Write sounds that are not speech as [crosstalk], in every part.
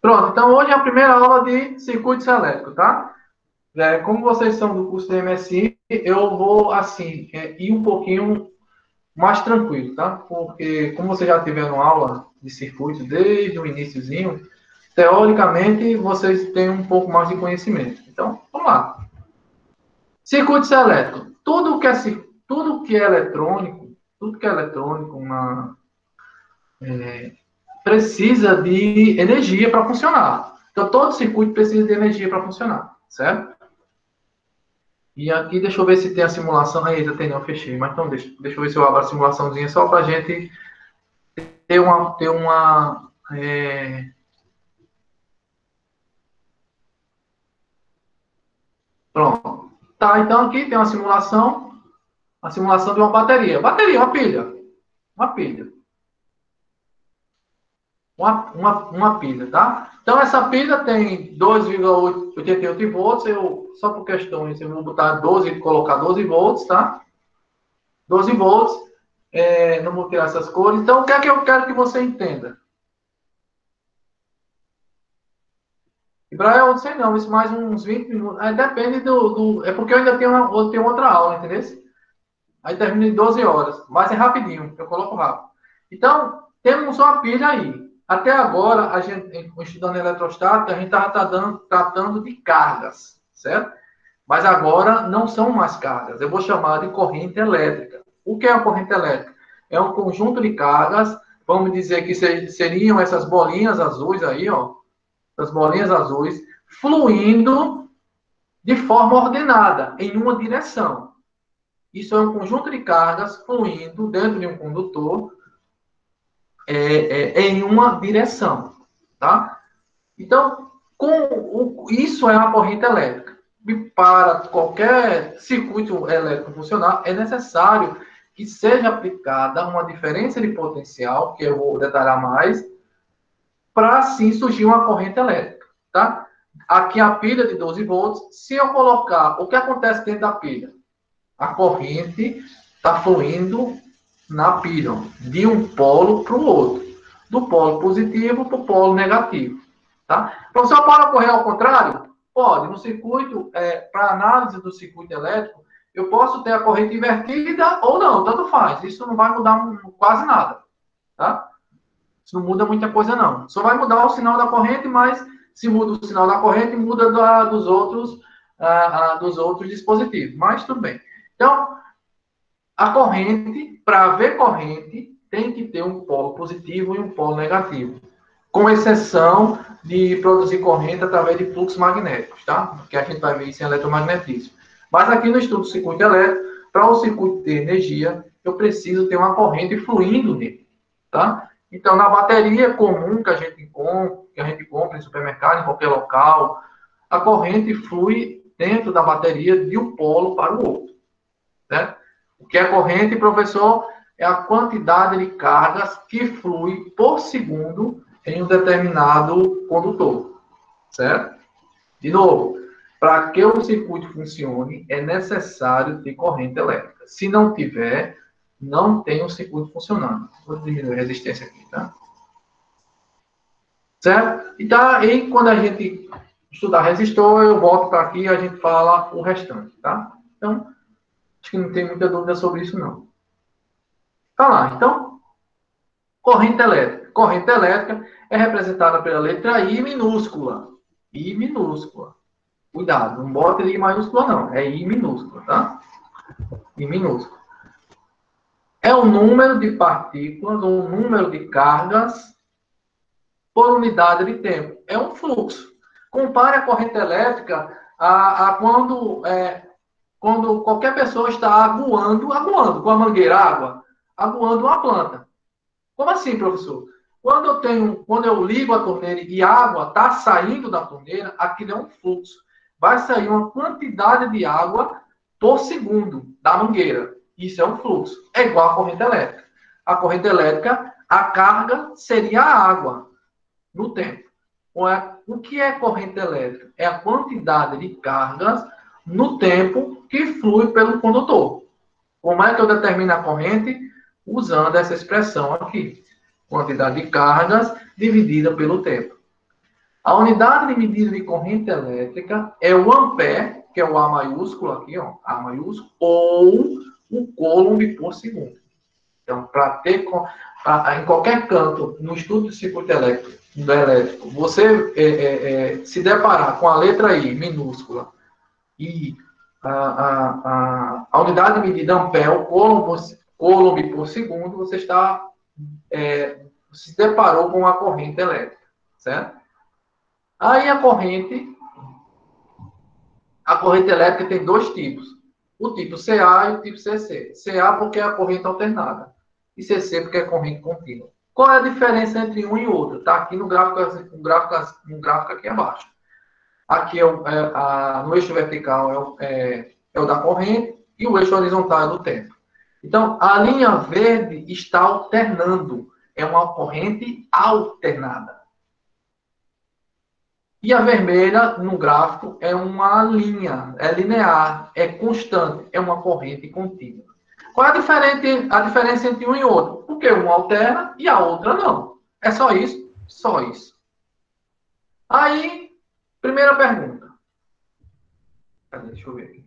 Pronto, então hoje é a primeira aula de circuitos elétricos, tá? É, como vocês são do curso de MSI, eu vou, assim, é, ir um pouquinho mais tranquilo, tá? Porque, como vocês já tiveram aula de circuitos desde o iníciozinho, teoricamente, vocês têm um pouco mais de conhecimento. Então, vamos lá. Circuitos elétricos. Tudo que é, tudo que é eletrônico, tudo que é eletrônico, uma, é, precisa de energia para funcionar. Então, todo circuito precisa de energia para funcionar, certo? E aqui, deixa eu ver se tem a simulação. Ainda tem, não, fechei. Mas então, deixa, deixa eu ver se eu abro a simulaçãozinha só para a gente ter uma. Ter uma é... Pronto. Tá, então aqui tem uma simulação. A simulação de uma bateria. Bateria, uma pilha. Uma pilha uma, uma, uma pilha, tá? Então, essa pilha tem 2,88 volts, eu, só por questões, eu vou botar 12, colocar 12 volts, tá? 12 volts, é, não vou tirar essas cores. Então, o que é que eu quero que você entenda? Ibrahim, eu não sei não, isso mais uns 20 minutos. É, depende do, do, É porque eu ainda tenho, uma, eu tenho outra aula, entendeu? Aí termina em 12 horas. Mas é rapidinho, eu coloco rápido. Então, temos uma pilha aí. Até agora, a gente, estudando eletrostática, a gente estava tratando, tratando de cargas, certo? Mas agora não são mais cargas. Eu vou chamar de corrente elétrica. O que é a corrente elétrica? É um conjunto de cargas, vamos dizer que seriam essas bolinhas azuis aí, ó, as bolinhas azuis, fluindo de forma ordenada, em uma direção. Isso é um conjunto de cargas fluindo dentro de um condutor é, é, é, em uma direção, tá? Então, com o, isso é uma corrente elétrica. E para qualquer circuito elétrico funcionar, é necessário que seja aplicada uma diferença de potencial, que eu vou detalhar mais, para assim surgir uma corrente elétrica, tá? Aqui a pilha de 12 volts, se eu colocar, o que acontece dentro da pilha? A corrente está fluindo na pilha, de um polo para o outro, do polo positivo para o polo negativo. Tá? Professor, pode ocorrer ao contrário? Pode. No circuito, é, para análise do circuito elétrico, eu posso ter a corrente invertida ou não, tanto faz. Isso não vai mudar quase nada. Tá? Isso não muda muita coisa, não. Só vai mudar o sinal da corrente, mas se muda o sinal da corrente, muda da, dos, outros, uh, uh, dos outros dispositivos. Mas tudo bem. Então, a corrente, para haver corrente, tem que ter um polo positivo e um polo negativo. Com exceção de produzir corrente através de fluxos magnéticos, tá? Que a gente vai ver isso em eletromagnetismo. Mas aqui no estudo do circuito elétrico, para o circuito ter energia, eu preciso ter uma corrente fluindo nele, tá? Então, na bateria comum que a gente compra, que a gente compra em supermercado, em qualquer local, a corrente flui dentro da bateria de um polo para o outro, certo? O que é corrente, professor, é a quantidade de cargas que flui por segundo em um determinado condutor, certo? De novo, para que o circuito funcione, é necessário ter corrente elétrica. Se não tiver, não tem o um circuito funcionando. Vou diminuir a resistência aqui, tá? Certo? E tá aí, quando a gente estudar resistor, eu volto para aqui e a gente fala o restante, tá? Então, Acho que não tem muita dúvida sobre isso, não. Tá lá. Então, corrente elétrica. Corrente elétrica é representada pela letra I minúscula. I minúscula. Cuidado, não bota I maiúscula, não. É I minúscula, tá? I minúscula. É o número de partículas ou o número de cargas por unidade de tempo. É um fluxo. Compare a corrente elétrica a, a quando é, quando qualquer pessoa está aguando, aguando com a mangueira água, aguando uma planta. Como assim, professor? Quando eu tenho, quando eu ligo a torneira e a água está saindo da torneira, aquilo é um fluxo. Vai sair uma quantidade de água por segundo da mangueira. Isso é um fluxo. É igual à corrente elétrica. A corrente elétrica, a carga seria a água no tempo. O que é corrente elétrica? É a quantidade de cargas no tempo que flui pelo condutor. Como é que eu determino a corrente? Usando essa expressão aqui. Quantidade de cargas dividida pelo tempo. A unidade de medida de corrente elétrica é o ampere, que é o A maiúsculo aqui, ó, A maiúsculo, ou o coulomb por segundo. Então, para ter pra, em qualquer canto no estudo do circuito elétrico, do elétrico, você é, é, é, se deparar com a letra I minúscula e a, a, a, unidade de medida ampere, o coulomb por, por segundo, você está é, se deparou com a corrente elétrica, certo? Aí a corrente, a corrente elétrica tem dois tipos, o tipo CA e o tipo CC. CA porque é a corrente alternada e CC porque é corrente contínua. Qual é a diferença entre um e outro? Está aqui no gráfico, no gráfico, no gráfico aqui abaixo. Aqui é, o, é a, no eixo vertical é o, é, é o da corrente e o eixo horizontal é do tempo. Então, a linha verde está alternando. É uma corrente alternada. E a vermelha, no gráfico, é uma linha, é linear, é constante, é uma corrente contínua. Qual é a, diferente, a diferença entre um e outro? Porque uma alterna e a outra não. É só isso? Só isso. Aí, primeira pergunta. Deixa eu ver aqui.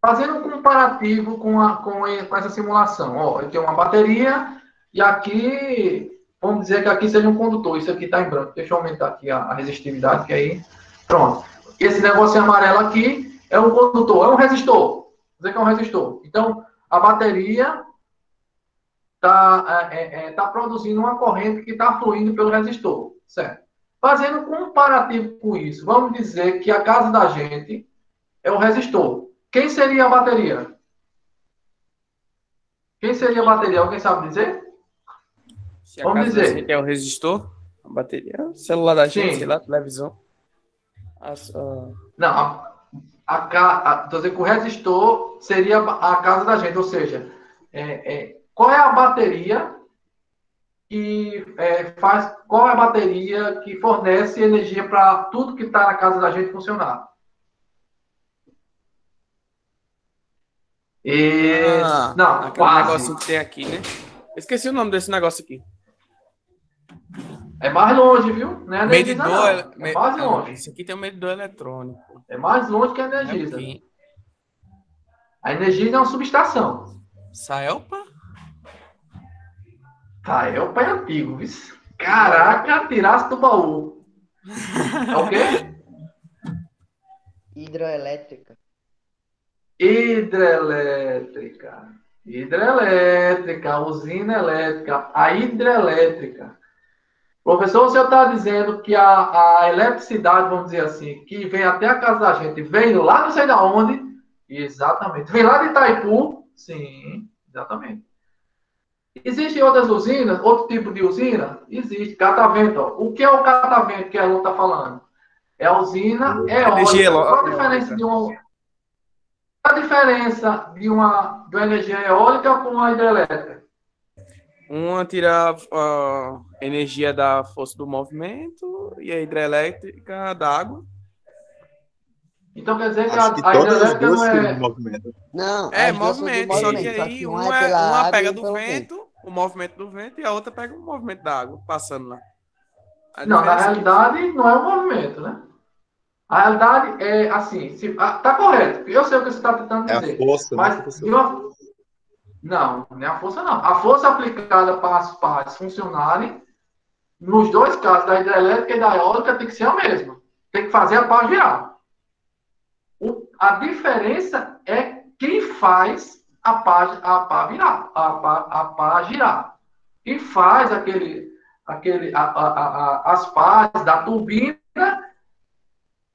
Fazendo um comparativo com, a, com, com essa simulação. Ó, eu tenho uma bateria e aqui, vamos dizer que aqui seja um condutor. Isso aqui está em branco. Deixa eu aumentar aqui a, a resistividade, que aí... Pronto. Esse negócio amarelo aqui é um condutor, é um resistor. Vou dizer que é um resistor. Então, a bateria está é, é, é, tá produzindo uma corrente que está fluindo pelo resistor, certo? Fazendo um comparativo com isso, vamos dizer que a casa da gente é o resistor. Quem seria a bateria? Quem seria a bateria? Alguém sabe dizer? Se a Vamos casa dizer. Da é o resistor, a bateria, o celular da gente, Sim. sei lá, televisão. Não, a, a, a, dizer que o resistor seria a casa da gente, ou seja, é, é, qual é a bateria que é, faz, qual é a bateria que fornece energia para tudo que está na casa da gente funcionar? E... Ah, não, quase. negócio que tem aqui, né? Esqueci o nome desse negócio aqui. É mais longe, viu? Não é medidor. Não. É, mais longe. Esse aqui tem um medidor eletrônico. É mais longe que a Energisa. É a Energisa é uma subestação. Saelpa? Saelpa é antigo, viu? Caraca, tirasse do baú. É o quê? Hidroelétrica. Hidrelétrica. Hidrelétrica, usina elétrica, a hidrelétrica. Professor, o senhor está dizendo que a, a eletricidade, vamos dizer assim, que vem até a casa da gente, vem lá não sei de onde? Exatamente. Vem lá de Itaipu? Sim, exatamente. Existem outras usinas, outro tipo de usina? Existe, catavento. Ó. O que é o catavento que a Lu está falando? É a usina eólica. Qual a diferença de uma, a diferença de uma, de uma energia eólica com uma hidrelétrica? Uma tira a energia da força do movimento e a hidrelétrica da água. Então quer dizer que, a, que a hidrelétrica não é... movimento. Não, é movimento, só que aí uma, uma, é, uma pega do vento, vento, o movimento do vento, e a outra pega o movimento da água, passando lá. não, na realidade não é um movimento, né? A realidade é assim, se, ah, tá correto. Eu sei o que você está tentando dizer. É a força, né, mas né, uma, não, não é a força não. A força aplicada para as partes funcionarem, nos dois casos, da hidrelétrica e da eólica, tem que ser a mesma. Tem que fazer a pá girar. O, a diferença é quem faz a pá, a pá virar, a pá, a pá girar. Quem faz aquele, aquele, a, a, a, as pás da turbina,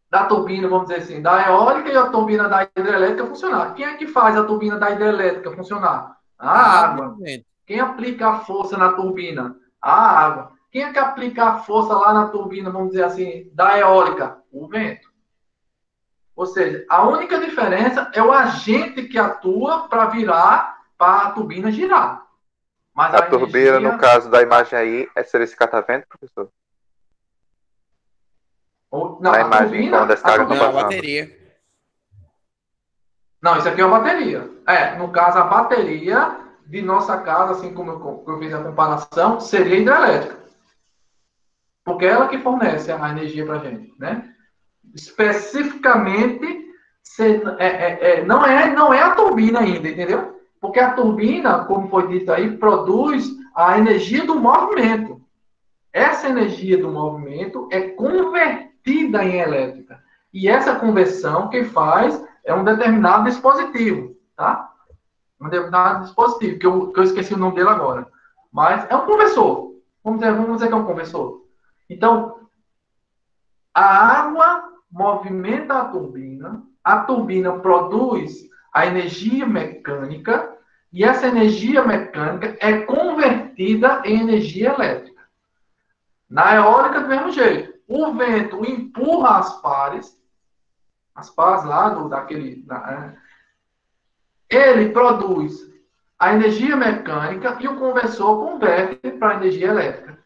da turbina, vamos dizer assim, da eólica e a turbina da hidrelétrica funcionar. Quem é que faz a turbina da hidrelétrica funcionar? A água. Quem aplica a força na turbina? A água. Quem é que aplica a força lá na turbina, vamos dizer assim, da eólica? O vento. Ou seja, a única diferença é o agente que atua para virar, para a turbina girar. Mas a, a turbina, energia... no caso da imagem aí, é ser esse catavento, professor? Ou, não, na a imagem, turbina, quando a, turbina, não, a bateria. Não, isso aqui é uma bateria. É, no caso, a bateria de nossa casa, assim como eu, eu fiz a comparação, seria hidrelétrica. porque é ela que fornece a energia para a gente, né? Especificamente, é, é, é, não, é, não é a turbina ainda, entendeu? Porque a turbina, como foi dito aí, produz a energia do movimento. Essa energia do movimento é convertida em elétrica. E essa conversão, quem faz é um determinado dispositivo, tá? Um determinado dispositivo, que eu, que eu esqueci o nome dele agora. Mas é um conversor. Vamos dizer, vamos dizer que é um conversor. Então, a água movimenta a turbina, a turbina produz a energia mecânica e essa energia mecânica é convertida em energia elétrica. Na eólica, do mesmo jeito. O vento empurra as pares, as pares lá do, daquele. Da, é, ele produz a energia mecânica e o conversor converte para energia elétrica.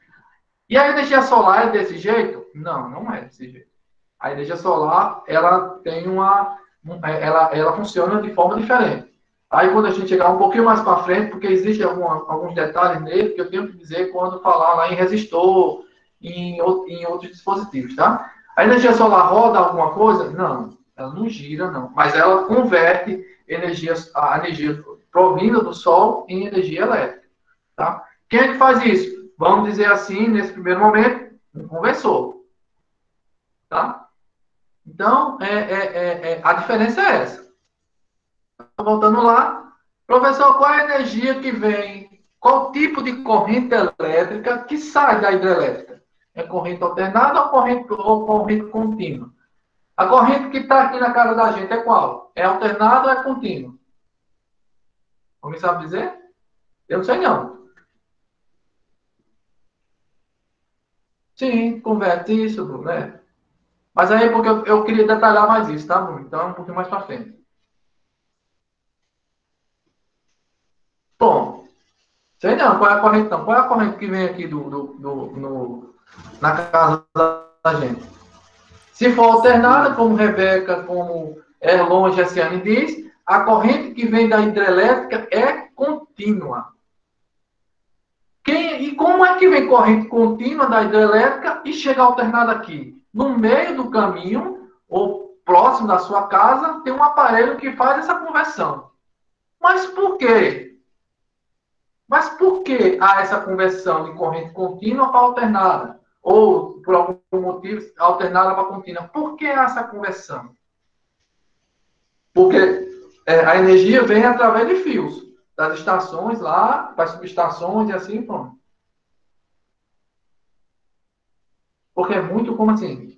E a energia solar é desse jeito? Não, não é desse jeito. A energia solar, ela tem uma. Ela, ela funciona de forma diferente. Aí, quando a gente chegar um pouquinho mais para frente, porque existem alguns detalhes nele que eu tenho que dizer quando falar lá em resistor, em, em outros dispositivos, tá? A energia solar roda alguma coisa? Não, ela não gira, não. Mas ela converte energia, a energia provinda do Sol em energia elétrica, tá? Quem é que faz isso? vamos dizer assim, nesse primeiro momento, um conversor. Tá? Então, é, é, é, é, a diferença é essa. Voltando lá, professor, qual é a energia que vem? Qual tipo de corrente elétrica que sai da hidrelétrica? É corrente alternada ou corrente, ou corrente contínua? A corrente que está aqui na casa da gente é qual? É alternada ou é contínua? Alguém sabe dizer? Eu não sei não. Sim, converte isso, né? Mas aí é porque eu, eu, queria detalhar mais isso, tá, Bruno? Então, um pouquinho mais para frente. Bom, sei não, qual é a corrente não? Qual é a corrente que vem aqui do, do, do no, na casa da gente? Se for alternada, como Rebeca, como Erlon Gessiane diz, a corrente que vem da hidrelétrica é contínua. Quem, e como é que vem corrente contínua da hidrelétrica e chega alternada aqui? No meio do caminho, ou próximo da sua casa, tem um aparelho que faz essa conversão. Mas por quê? Mas por que há essa conversão de corrente contínua para alternada? Ou, por algum motivo, alternada para contínua? Por que há essa conversão? Porque é, a energia vem através de fios das estações lá, para subestações e assim pronto. Porque é muito como assim.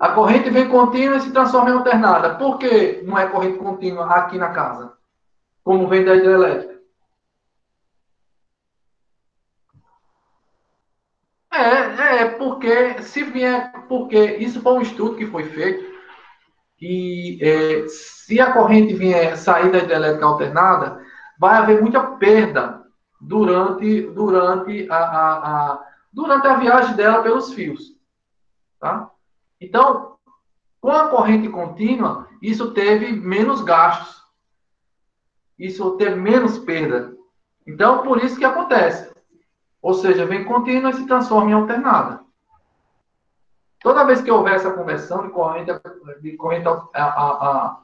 A corrente vem contínua e se transforma em alternada. Por que não é corrente contínua aqui na casa? Como vem da hidrelétrica? É, é, porque se vier, porque isso foi um estudo que foi feito e é, se a corrente vier sair da hidrelétrica alternada, vai haver muita perda durante, durante, a, a, a, durante a viagem dela pelos fios. Tá? Então, com a corrente contínua, isso teve menos gastos. Isso teve menos perda. Então, por isso que acontece. Ou seja, vem contínua e se transforma em alternada. Toda vez que houver essa conversão de corrente, de corrente a, a, a,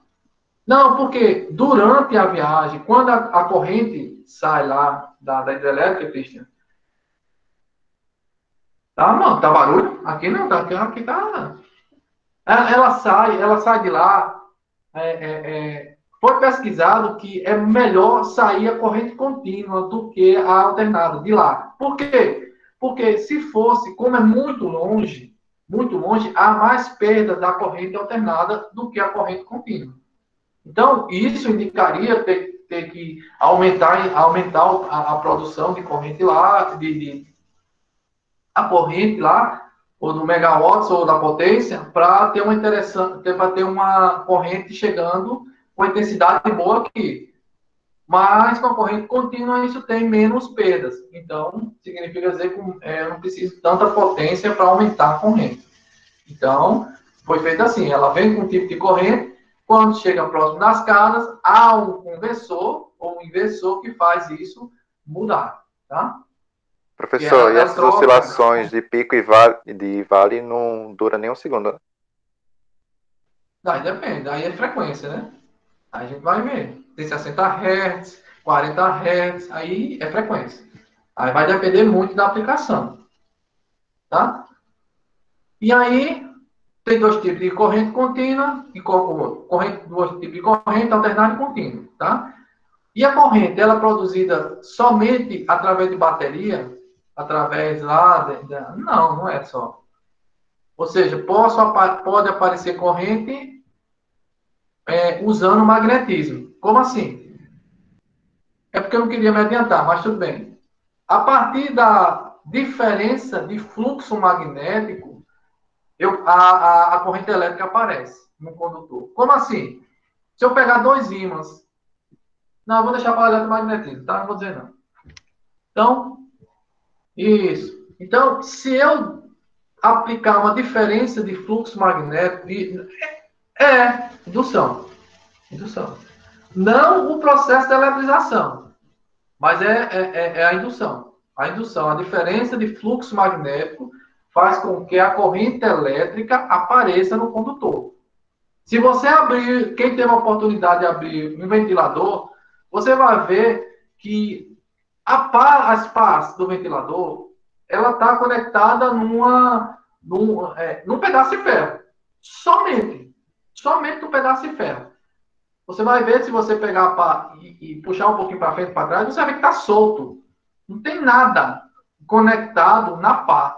não, porque durante a viagem, quando a, a corrente sai lá da, da hidrelétrica, Cristian, tá, não, tá barulho? Aqui não, tá, aqui, tá. Ela, ela sai, ela sai de lá. É, é, é, foi pesquisado que é melhor sair a corrente contínua do que a alternada de lá. Por quê? Porque se fosse, como é muito longe, muito longe, há mais perda da corrente alternada do que a corrente contínua. Então, isso indicaria ter, ter que aumentar, aumentar a, a, produção de corrente lá, de, de, a corrente lá, ou do megawatts ou da potência, para ter uma interessante, para ter uma corrente chegando com intensidade boa aqui. Mas com a corrente contínua isso tem menos perdas. Então, significa dizer que é, não preciso tanta potência para aumentar a corrente. Então, foi feito assim, ela vem com um tipo de corrente quando chega próximo das casas, há um conversor ou um inversor que faz isso mudar, tá? Professor, E e essas oscilações de pico e vale, de vale não dura nem um segundo, né? Aí depende, aí é frequência, né? Aí a gente vai ver. Tem 60 Hz, 40 Hz, aí é frequência. Aí vai depender muito da aplicação. Tá? E aí, tem dois tipos de corrente contínua e co- corrente, dois tipos de corrente alternada e contínua, tá? E a corrente, ela é produzida somente através de bateria? Através lá... da- não, não é só. Ou seja, posso, pode aparecer corrente é, usando magnetismo. Como assim? É porque eu não queria me adiantar, mas tudo bem. A partir da diferença de fluxo magnético, eu, a, a, a corrente elétrica aparece no condutor. Como assim? Se eu pegar dois ímãs. Não, eu vou deixar para o eletromagnetismo, tá? Não vou dizer não. Então, isso. Então, se eu aplicar uma diferença de fluxo magnético, de- é indução. Indução. Não o processo de eletrização, mas é, é, é- é a indução. A indução, a diferença de fluxo magnético faz com que a corrente elétrica apareça no condutor. Se você abrir, quem teve a oportunidade de abrir um ventilador, você vai ver que pá, as pás do ventilador, ela está conectada numa, num, é, num pedaço de ferro. Somente. Somente um pedaço de ferro. Você vai ver se você pegar a pá e, e puxar um pouquinho para frente para trás, você vai ver que está solto. Não tem nada conectado na pá.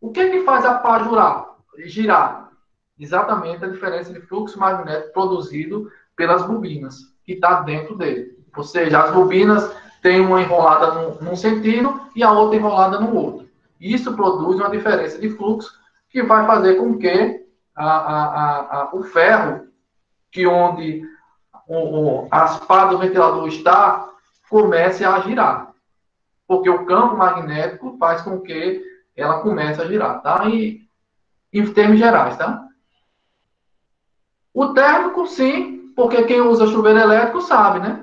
O que, que faz a pá jurar, girar? Exatamente a diferença de fluxo magnético produzido pelas bobinas, que está dentro dele. Ou seja, as bobinas têm uma enrolada num, num sentido e a outra enrolada no outro. Isso produz uma diferença de fluxo que vai fazer com que a, a, a, a, o ferro, que onde o, o, as pás do ventilador está, comece a girar. Porque o campo magnético faz com que ela comece a girar, tá? E, em termos gerais, tá? O térmico, sim, porque quem usa chuveiro elétrico sabe, né?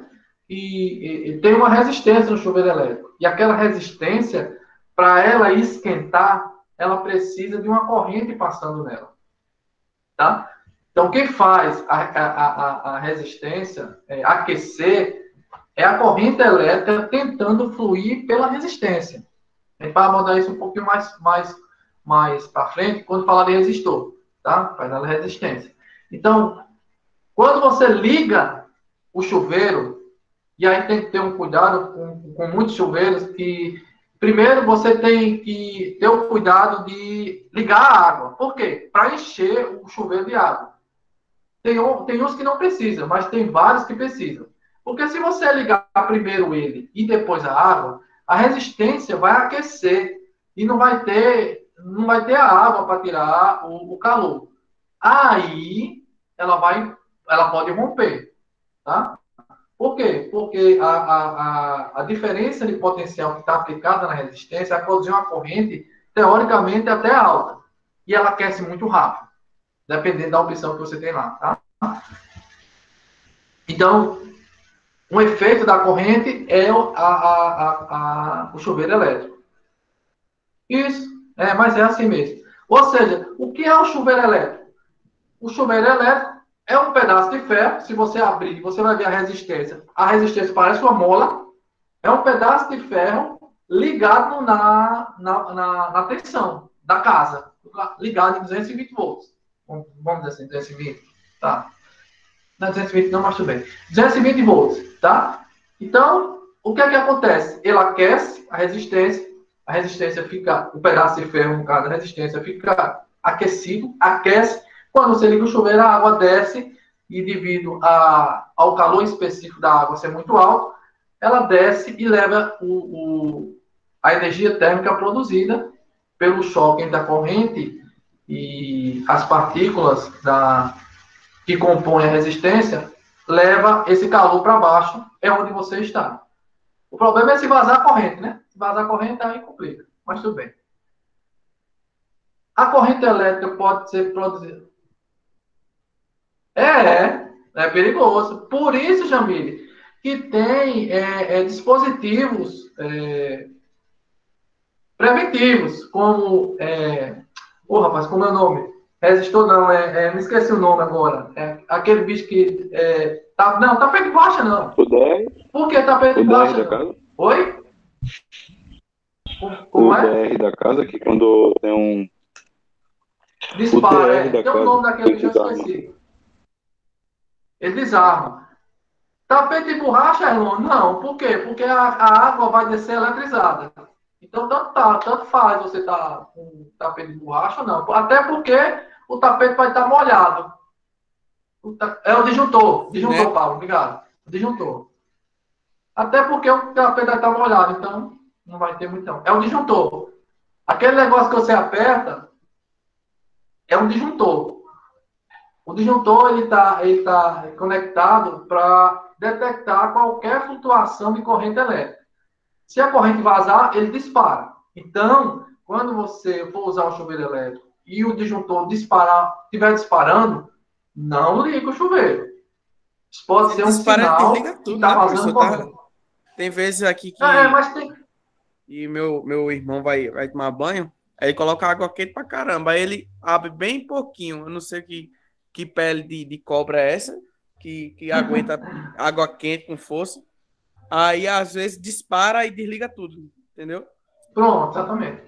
E, e, tem uma resistência no chuveiro elétrico. E aquela resistência, para ela esquentar, ela precisa de uma corrente passando nela. Tá? Então, quem faz a, a, a, resistência é, aquecer é a corrente elétrica tentando fluir pela resistência. A gente vai abordar isso um pouquinho mais, mais, mais para frente, quando falar de resistor. Tá? Faz a resistência. Então, quando você liga o chuveiro, e aí tem que ter um cuidado com, com muitos chuveiros, que primeiro você tem que ter o cuidado de ligar a água. Por quê? Para encher o chuveiro de água. Tem, tem uns que não precisam, mas tem vários que precisam. Porque se você ligar primeiro ele e depois a água, a resistência vai aquecer e não vai ter, não vai ter a água para tirar o, o calor. Aí ela vai, ela pode romper, tá? Por quê? Porque a, a, a, diferença de potencial que está aplicada na resistência vai produzir uma corrente, teoricamente, até alta. E ela aquece muito rápido, dependendo da opção que você tem lá, tá? Então, um efeito da corrente é a, o chuveiro elétrico. Isso, é, mas é assim mesmo. Ou seja, o que é o chuveiro elétrico? O chuveiro elétrico é um pedaço de ferro. Se você abrir, você vai ver a resistência. A resistência parece uma mola. É um pedaço de ferro ligado na, na, na, na tensão da casa. Ligado em 220 volts. Vamos dizer assim, 220. Tá. Não é 220 não, mas tudo bem. 220 volts, tá? Então, o que é que acontece? Ele aquece a resistência. A resistência fica, o pedaço de ferro, no caso, a resistência fica aquecido, aquece quando você liga o chuveiro, a água desce e devido a, ao calor específico da água ser muito alto, ela desce e leva o, o, a energia térmica produzida pelo choque entre a corrente e as partículas da, que compõem a resistência, leva esse calor para baixo, é onde você está. O problema é se vazar a corrente, né? Se vazar a corrente, aí complica. Mas tudo bem. A corrente elétrica pode ser produzida. É, é perigoso. Por isso, Jamile, que tem é, é, dispositivos é, preventivos, como. É... Ô, rapaz, como é o nome? Resistor não, é, é, me esqueci o nome agora. É aquele bicho que. É, tá, não, tapete de borracha não. O DR? Por que O de DR borracha? da casa? Oi? O Como é? DR da casa, que quando tem um. Dispara, DR é. da Tem o nome daquele ele que eu desarma. esqueci. Ele desarma. Tapete de borracha, irmão? Não. Por quê? Porque a, a água vai descer eletrizada. Então, tanto, tá, tanto faz você estar com tapete de borracha não. Até porque o tapete vai estar molhado. O ta- É o disjuntor. Disjuntor, Né? Paulo. Obrigado. O disjuntor. Até porque o tapete vai estar molhado. Então, não vai ter muito. Não. É o disjuntor. Aquele negócio que você aperta é um disjuntor. O disjuntor ele está ele tá conectado para detectar qualquer flutuação de corrente elétrica. Se a corrente vazar, ele dispara. Então, quando você for usar o chuveiro elétrico e o disjuntor disparar, estiver disparando, não liga o chuveiro. Isso pode Se ser um dispara, sinal desliga tudo, que está né, vazando? Tá-. Tem vezes aqui que. É, mas tem, E meu, meu irmão vai, vai tomar banho, aí ele coloca água quente pra caramba. Aí ele abre bem pouquinho. Eu não sei que, que pele de, de cobra é essa, que, que aguenta [laughs] água quente com força. Aí às vezes dispara e desliga tudo, entendeu? Pronto, exatamente.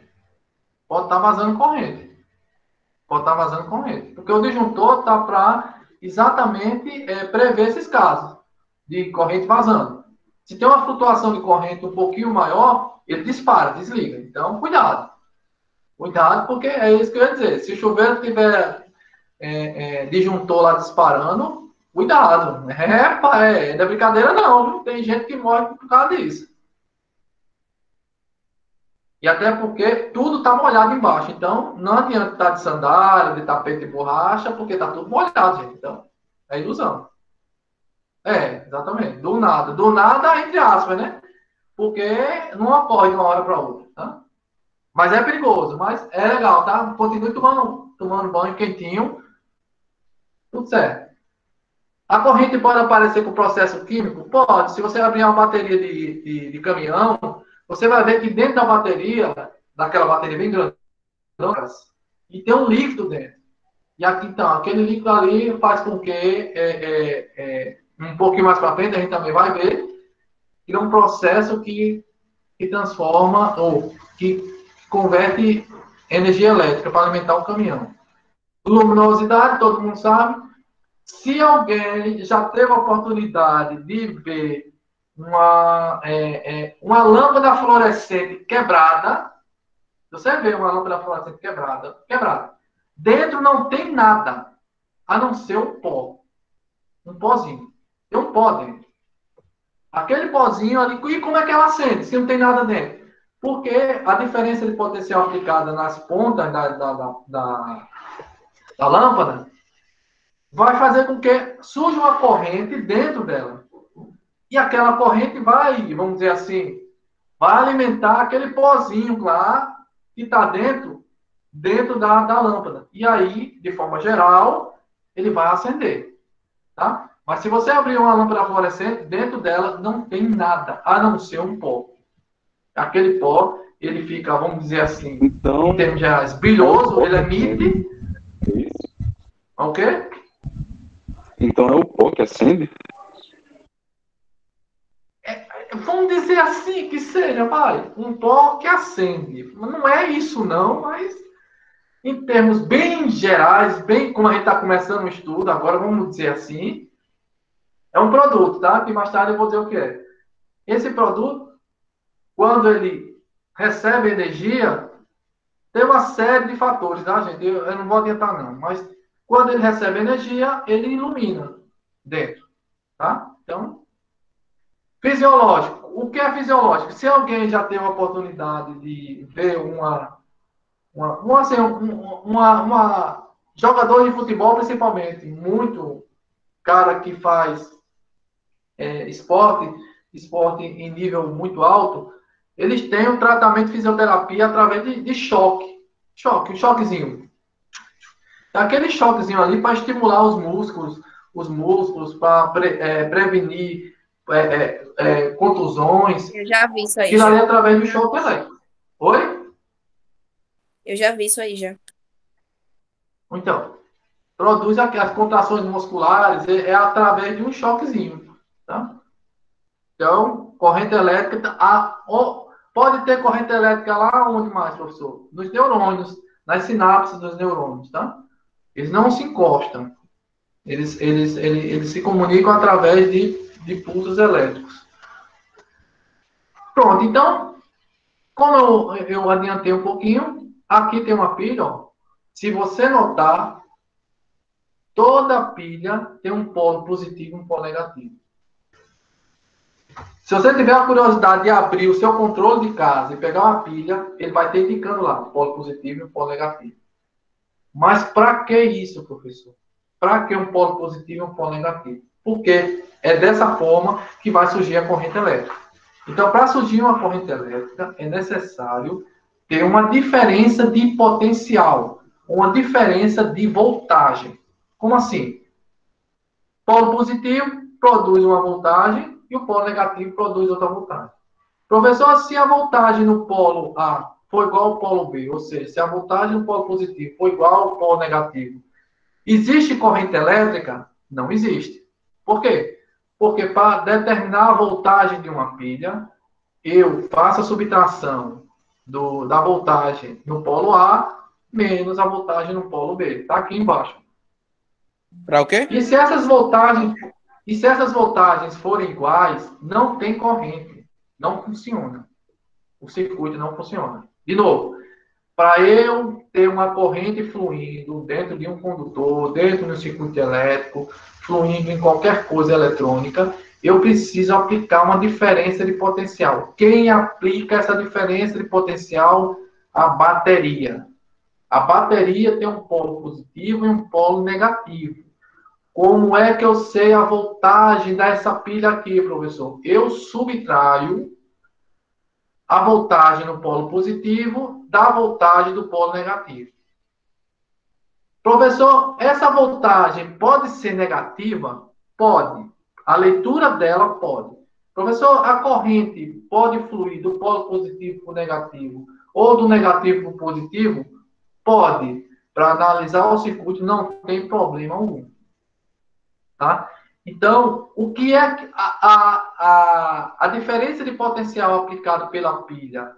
Pode estar vazando corrente. Pode estar vazando corrente. Porque o disjuntor está para exatamente é, prever esses casos de corrente vazando. Se tem uma flutuação de corrente um pouquinho maior, ele dispara, desliga. Então, cuidado. Cuidado, porque é isso que eu ia dizer. Se o chuveiro tiver é, é, disjuntor lá disparando, cuidado. É, é, não é brincadeira não. viu? Tem gente que morre por causa disso. E até porque tudo está molhado embaixo. Então, não adianta estar de sandália, de tapete de borracha, porque está tudo molhado, gente. Então, é ilusão. É, exatamente. Do nada. Do nada, entre aspas, né? Porque não ocorre de uma hora para outra, tá? Mas é perigoso, mas é legal, tá? Continue tomando, tomando banho quentinho. Tudo certo. A corrente pode aparecer com processo químico? Pode. Se você abrir uma bateria de, de, de caminhão, você vai ver que dentro da bateria, daquela bateria bem grande, e tem um líquido dentro. E aqui, então, aquele líquido ali faz com que, é, é, é, um pouquinho mais para frente, a gente também vai ver, que é um processo que, que transforma, ou que converte energia elétrica para alimentar o caminhão. Luminosidade, todo mundo sabe. Se alguém já teve a oportunidade de ver uma, é, é, uma lâmpada fluorescente quebrada, você vê uma lâmpada fluorescente quebrada, quebrada. Dentro não tem nada, a não ser um pó. Um pozinho. Tem um pó dentro. Aquele pozinho ali, e como é que ela acende, se não tem nada dentro? Porque a diferença de potencial aplicada nas pontas da, da, da, da, da lâmpada vai fazer com que surja uma corrente dentro dela. E aquela corrente vai, vamos dizer assim, vai alimentar aquele pozinho lá que está dentro, dentro da, da lâmpada. E aí, de forma geral, ele vai acender. Tá? Mas se você abrir uma lâmpada fluorescente, dentro dela não tem nada, a não ser um pó. Aquele pó, ele fica, vamos dizer assim, Então, em termos gerais, brilhoso, ele emite. É isso. O quê? Então é o pó que acende? Vamos dizer assim que seja, vai, um pó que acende. Não é isso não, mas em termos bem gerais, bem como a gente está começando o estudo, agora vamos dizer assim, é um produto, tá? Que mais tarde eu vou dizer o que é. Esse produto, quando ele recebe energia, tem uma série de fatores, tá, gente? Eu, eu não vou adiantar não, mas quando ele recebe energia, ele ilumina dentro, tá? Então, Fisiológico. O que é fisiológico? Se alguém já teve a oportunidade de ver uma, uma, uma, assim, um- uma, uma jogador de futebol, principalmente, muito cara que faz é, esporte, esporte em nível muito alto, eles têm um tratamento de fisioterapia através de, de choque. Choque, um choquezinho. Aquele choquezinho ali para estimular os músculos, os músculos, para prevenir é, é, é, contusões. Eu já vi isso aí. Aquilo ali é através do choque elétrico. Oi? Eu já vi isso aí já. Então, produz aqui as contrações musculares é, é através de um choquezinho, tá? Então, corrente elétrica, a, pode ter corrente elétrica lá onde mais, professor? Nos neurônios, nas sinapses dos neurônios, tá? Eles não se encostam. Eles, eles, eles, eles se comunicam através de, de pulsos elétricos. Pronto, então, como eu, eu adiantei um pouquinho, aqui tem uma pilha, ó. Se você notar, toda pilha tem um polo positivo e um polo negativo. Se você tiver a curiosidade de abrir o seu controle de casa e pegar uma pilha, ele vai ter indicando lá, polo positivo e polo negativo. Mas para que isso, professor? Para que um polo positivo e um polo negativo? Porque é dessa forma que vai surgir a corrente elétrica. Então, para surgir uma corrente elétrica, é necessário ter uma diferença de potencial, uma diferença de voltagem. Como assim? Polo positivo produz uma voltagem e o polo negativo produz outra voltagem. Professor, se a voltagem no polo A for igual ao polo B, ou seja, se a voltagem no polo positivo for igual ao polo negativo, existe corrente elétrica? Não existe. Por quê? Porque para determinar a voltagem de uma pilha, eu faço a subtração do, da voltagem no polo A menos a voltagem no polo B. Está aqui embaixo. Para o quê? E se essas voltagens, e se essas voltagens forem iguais, não tem corrente. Não funciona. O circuito não funciona. De novo, para eu ter uma corrente fluindo dentro de um condutor, dentro de um circuito elétrico, fluindo em qualquer coisa eletrônica, eu preciso aplicar uma diferença de potencial. Quem aplica essa diferença de potencial? A bateria. A bateria tem um polo positivo e um polo negativo. Como é que eu sei a voltagem dessa pilha aqui, professor? Eu subtraio a voltagem no polo positivo da voltagem do polo negativo. Professor, essa voltagem pode ser negativa? Pode. A leitura dela pode. Professor, a corrente pode fluir do polo positivo para o negativo ou do negativo para o positivo? Pode. Para analisar o circuito não tem problema algum. Tá? Então, o que é a, a, a, a diferença de potencial aplicado pela pilha?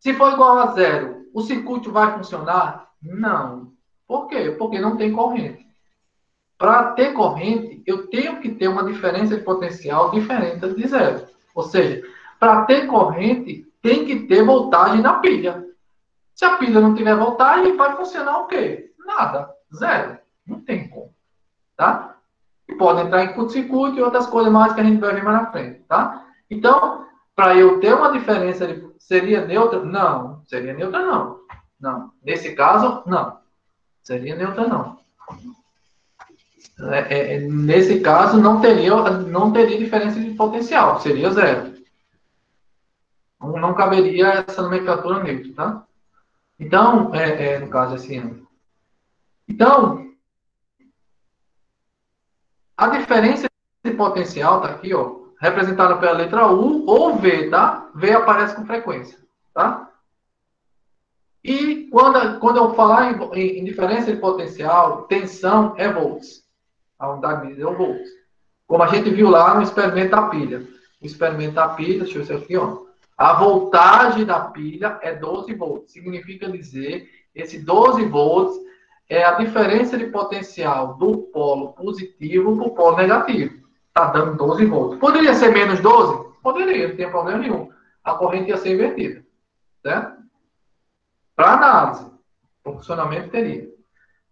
Se for igual a zero, o circuito vai funcionar? Não. Por quê? Porque não tem corrente. Para ter corrente, eu tenho que ter uma diferença de potencial diferente de zero. Ou seja, para ter corrente, tem que ter voltagem na pilha. Se a pilha não tiver voltagem, vai funcionar o quê? Nada. Zero. Não tem como. Tá? Pode entrar em curto-circuito e outras coisas mais que a gente vai ver mais na frente. Tá? Então, para eu ter uma diferença, seria neutra? Não. Seria neutra, não. Não. Nesse caso, não. Seria neutra, não. É, é, nesse caso, não teria, não teria diferença de potencial, seria zero. Não, caberia essa nomenclatura neutra, tá? Então, é, é, no caso, esse ano. Então, a diferença de potencial está aqui, ó, representada pela letra U ou V, tá? V aparece com frequência, tá? E quando, quando eu falar em, em, em diferença de potencial, tensão é volts. A unidade de medida é um volts. Como a gente viu lá no experimento da pilha. O experimento da pilha, deixa eu ver aqui, ó. A voltagem da pilha é 12 volts. Significa dizer, esse 12 volts é a diferença de potencial do polo positivo para o polo negativo. Está dando 12 volts. Poderia ser menos 12? Poderia, não tem problema nenhum. A corrente ia ser invertida. Certo? Para análise. O funcionamento teria.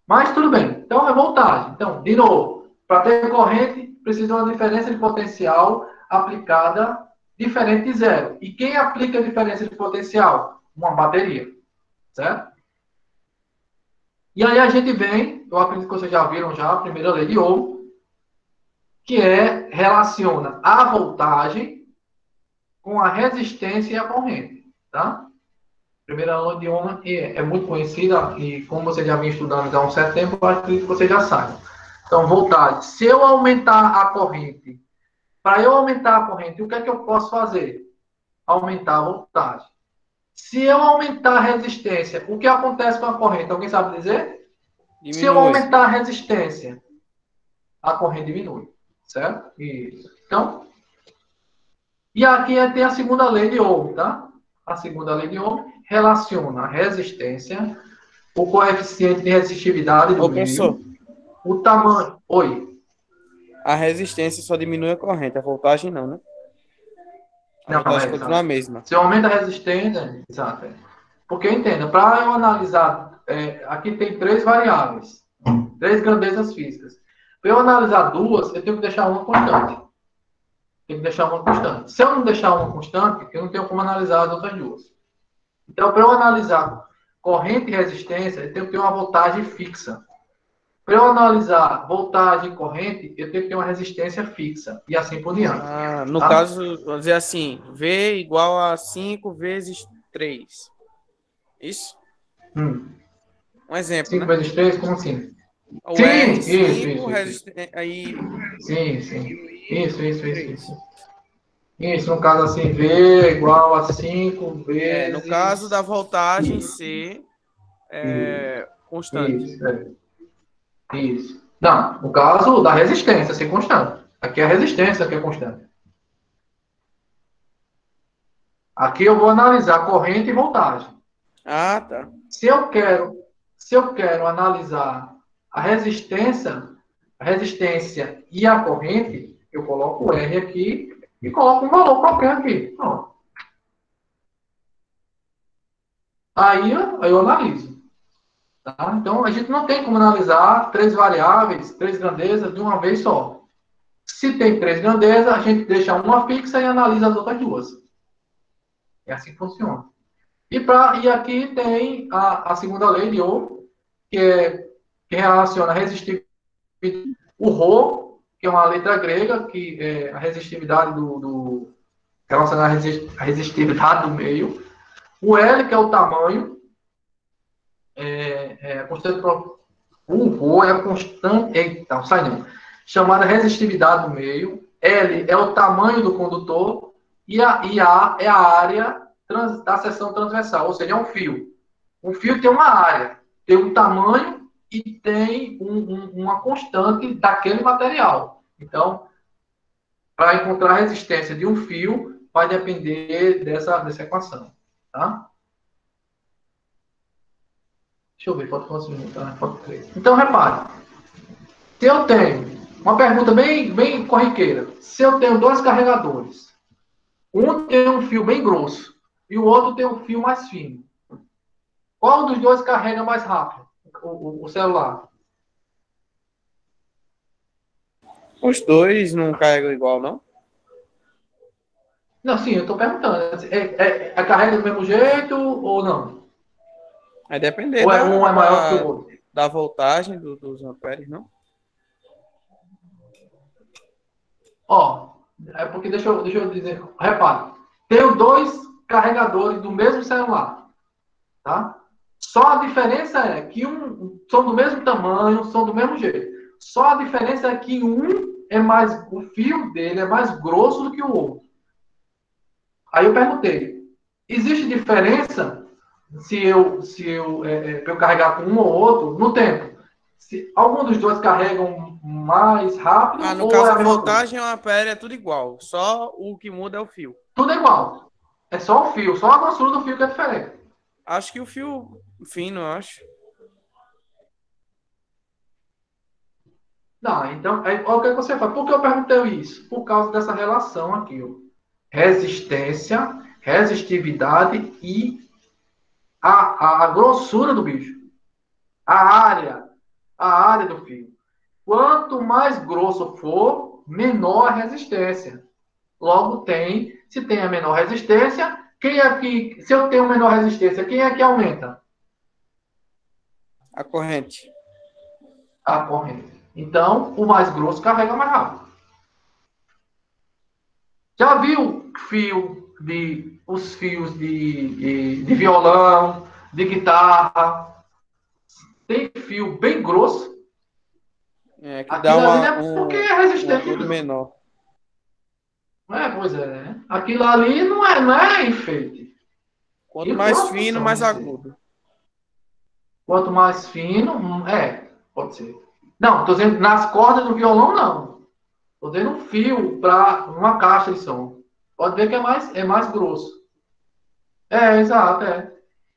Mas tudo bem. Então é voltagem. Então, de novo, para ter corrente, precisa de uma diferença de potencial aplicada diferente de zero. E quem aplica a diferença de potencial? Uma bateria. Certo? E aí a gente vem, eu acredito que vocês já viram já a primeira lei de Ohm, que é relaciona a voltagem com a resistência e a corrente, tá? Primeira aula de Ohm é, é muito conhecida e como você já vem estudando há um certo tempo, eu acredito que você já sabe. Então, voltagem. Se eu aumentar a corrente, para eu aumentar a corrente, o que é que eu posso fazer? Aumentar a voltagem. Se eu aumentar a resistência, o que acontece com a corrente? Alguém sabe dizer? Se eu Diminui. aumentar a resistência, a corrente diminui. Certo? Isso. Então, e aqui é- tem a segunda lei de Ohm, tá? A segunda lei de Ohm relaciona a resistência, o coeficiente de resistividade do Ô, meio, o tamanho. Oi. a resistência só diminui a corrente, a voltagem não, né? Não, é, continua a mesma. Se eu aumento a resistência, exato. é. Porque entenda, para eu analisar, é, aqui tem três variáveis, três grandezas físicas. Para eu analisar duas, eu tenho que deixar uma constante. Tenho que deixar uma constante. Se eu não deixar uma constante, eu não tenho como analisar as outras duas. Então, para eu analisar corrente e resistência, eu tenho que ter uma voltagem fixa. Para eu analisar voltagem e corrente, eu tenho que ter uma resistência fixa. E assim por diante. Ah, no Tá. caso, vamos dizer assim, V igual a 5 vezes 3. Isso? Hum. Um exemplo, 5 né? vezes 3, como assim? O Sim, R5, isso, isso, isso. resisten- aí Sim, sim. Isso, isso, isso, isso. Isso, no caso assim, V igual a 5 vezes... É, no caso da voltagem ser é, constante. Isso, é. Isso. Não, no caso da resistência ser constante. Aqui é a resistência que é constante. Aqui eu vou analisar corrente e voltagem. Ah, tá. Se eu quero, se eu quero analisar a resistência, a resistência e a corrente, eu coloco o R aqui e coloco um valor qualquer aqui. Pronto. Aí eu, aí eu analiso. Tá? Então a gente não tem como analisar três variáveis, três grandezas de uma vez só. Se tem três grandezas, a gente deixa uma fixa e analisa as outras duas. É assim que funciona. E, pra, e aqui tem a, a segunda lei de Ohm, que, é, que relaciona a resistividade, o Rho, que é uma letra grega, que é a resistividade do, do relaciona a, resi- a resistividade do meio, o L, que é o tamanho, é, é constante pro- o Rho é constante, eita, não sai não, chamada resistividade do meio, L é o tamanho do condutor, e a, e a é a área trans- da seção transversal, ou seja, é um fio. Um fio tem uma área, tem um tamanho e tem um- um- uma constante daquele material. Então, para encontrar a resistência de um fio, vai depender dessa, dessa equação. Tá? Deixa eu ver, falta quantos minutos? Ah, falta três. Então, repare. Se eu tenho, uma pergunta bem, bem corriqueira. Se eu tenho dois carregadores, um tem um fio bem grosso e o outro tem um fio mais fino. Qual dos dois carrega mais rápido o, o- o celular? Os dois não carregam igual, não? Não, sim, eu estou perguntando. É, é- é carrega do mesmo jeito ou não? Vai depender Ou é da, um é maior que o da, outro? da voltagem do- dos amperes, não? Ó, é porque deixa eu, deixa eu dizer. Repare, tenho dois carregadores do mesmo celular, tá? Só a diferença é que um são do mesmo tamanho, são do mesmo jeito. Só a diferença é que um é mais, o fio dele é mais grosso do que o outro. Aí eu perguntei, existe diferença se eu, se eu, é, é, eu carregar com um ou outro no tempo? Se algum dos dois carregam mais rápido Ah, no ou caso, é a a voltagem e o ampere é tudo igual. Só o que muda é o fio. Tudo é igual. É só o fio, só a grossura do fio que é diferente. Acho que o fio fino, eu acho. Não, então, aí, olha o que que você faz. Por que eu perguntei isso? Por causa dessa relação aqui, ó. Resistência, resistividade e a, a, a grossura do bicho. A área, a área do fio. Quanto mais grosso for, menor a resistência. Logo tem, se tem a menor resistência, quem é que, se eu tenho menor resistência, quem é que aumenta? A corrente. a corrente. Então, o mais grosso carrega mais rápido. Já viu fio de os fios de, de, de violão, de guitarra? Tem fio bem grosso. É, que dá uma, é um, porque é um resistente. agudo menor. É, pois é. né? Aquilo ali não é, não é enfeite. Quanto E mais fino, mais sim. agudo. Quanto mais fino, é, pode ser. Não, tô dizendo nas cordas do violão, não. Tô dizendo um fio para uma caixa de som. Pode ver que é mais, é mais grosso. É, exato, é.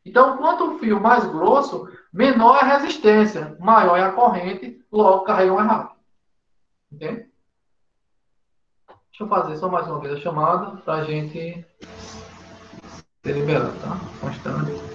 Então, quanto o fio mais grosso, menor é a resistência, maior é a corrente, logo carrega mais rápido. Entende? Deixa eu fazer só mais uma vez a chamada para a gente ser liberado, tá?